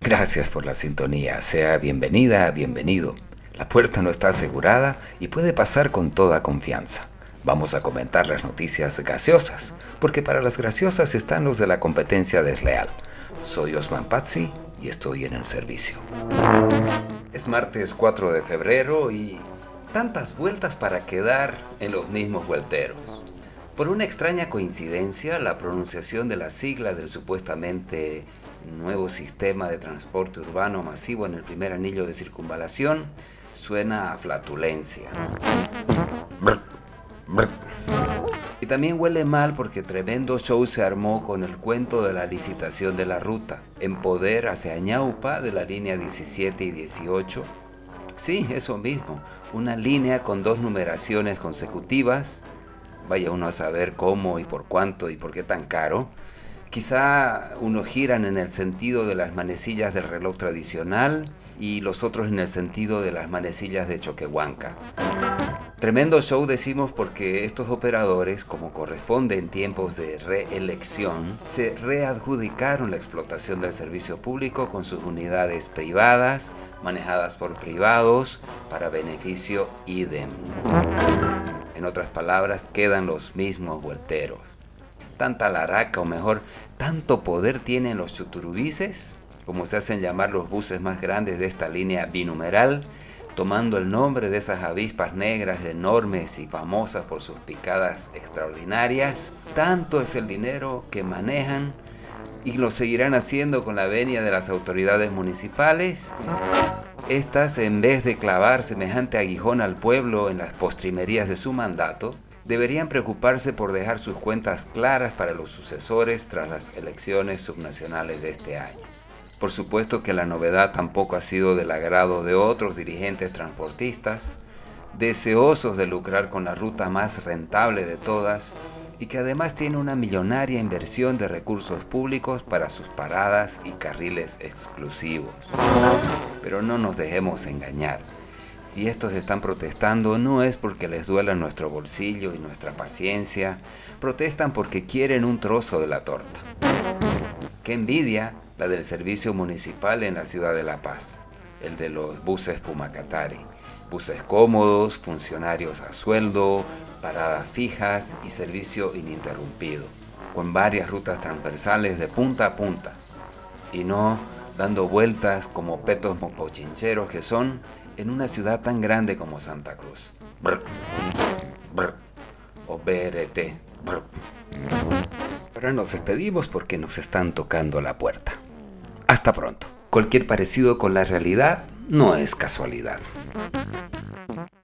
Gracias por la sintonía, sea bienvenida, bienvenido. La puerta no está asegurada y puede pasar con toda confianza. Vamos a comentar las noticias gaseosas, porque para las graciosas están los de la competencia desleal. Soy Osman Pazzi y estoy en el servicio. Es martes 4 de febrero y tantas vueltas para quedar en los mismos vuelteros. Por una extraña coincidencia, la pronunciación de la sigla del supuestamente nuevo sistema de transporte urbano masivo en el primer anillo de circunvalación suena a flatulencia. Y también huele mal porque tremendo show se armó con el cuento de la licitación de la ruta en poder hacia Añaupa de la línea 17 y 18. Sí, eso mismo, una línea con dos numeraciones consecutivas. Vaya uno a saber cómo y por cuánto y por qué tan caro. Quizá unos giran en el sentido de las manecillas del reloj tradicional y los otros en el sentido de las manecillas de Choquehuanca. Tremendo show decimos porque estos operadores, como corresponde en tiempos de reelección, se readjudicaron la explotación del servicio público con sus unidades privadas, manejadas por privados, para beneficio idem. En otras palabras, quedan los mismos vuelteros. Tanta laraca, o mejor, tanto poder tienen los chuturubices, como se hacen llamar los buses más grandes de esta línea binumeral, tomando el nombre de esas avispas negras enormes y famosas por sus picadas extraordinarias. Tanto es el dinero que manejan y lo seguirán haciendo con la venia de las autoridades municipales. Estas, en vez de clavar semejante aguijón al pueblo en las postrimerías de su mandato, deberían preocuparse por dejar sus cuentas claras para los sucesores tras las elecciones subnacionales de este año. Por supuesto que la novedad tampoco ha sido del agrado de otros dirigentes transportistas, deseosos de lucrar con la ruta más rentable de todas y que además tiene una millonaria inversión de recursos públicos para sus paradas y carriles exclusivos. Pero no nos dejemos engañar. Si estos están protestando no es porque les duela nuestro bolsillo y nuestra paciencia, protestan porque quieren un trozo de la torta. Qué envidia la del servicio municipal en la ciudad de La Paz, el de los buses Pumacatari. Buses cómodos, funcionarios a sueldo, paradas fijas y servicio ininterrumpido, con varias rutas transversales de punta a punta, y no dando vueltas como petos mocochincheros que son en una ciudad tan grande como Santa Cruz. o BRT. Pero nos despedimos porque nos están tocando la puerta. Hasta pronto. Cualquier parecido con la realidad no es casualidad.